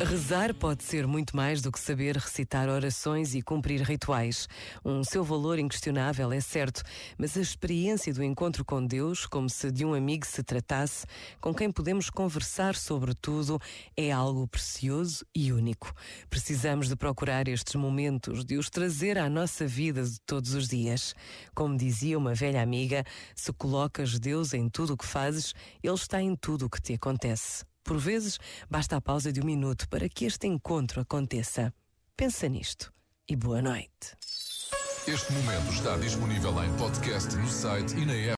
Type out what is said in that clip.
Rezar pode ser muito mais do que saber recitar orações e cumprir rituais. Um seu valor inquestionável é certo, mas a experiência do encontro com Deus, como se de um amigo se tratasse, com quem podemos conversar sobre tudo, é algo precioso e único. Precisamos de procurar estes momentos, de os trazer à nossa vida de todos os dias. Como dizia uma velha amiga, se colocas Deus em tudo o que fazes, Ele está em tudo o que te acontece. Por vezes, basta a pausa de um minuto para que este encontro aconteça. Pensa nisto e boa noite. Este momento está disponível em podcast no site e na app.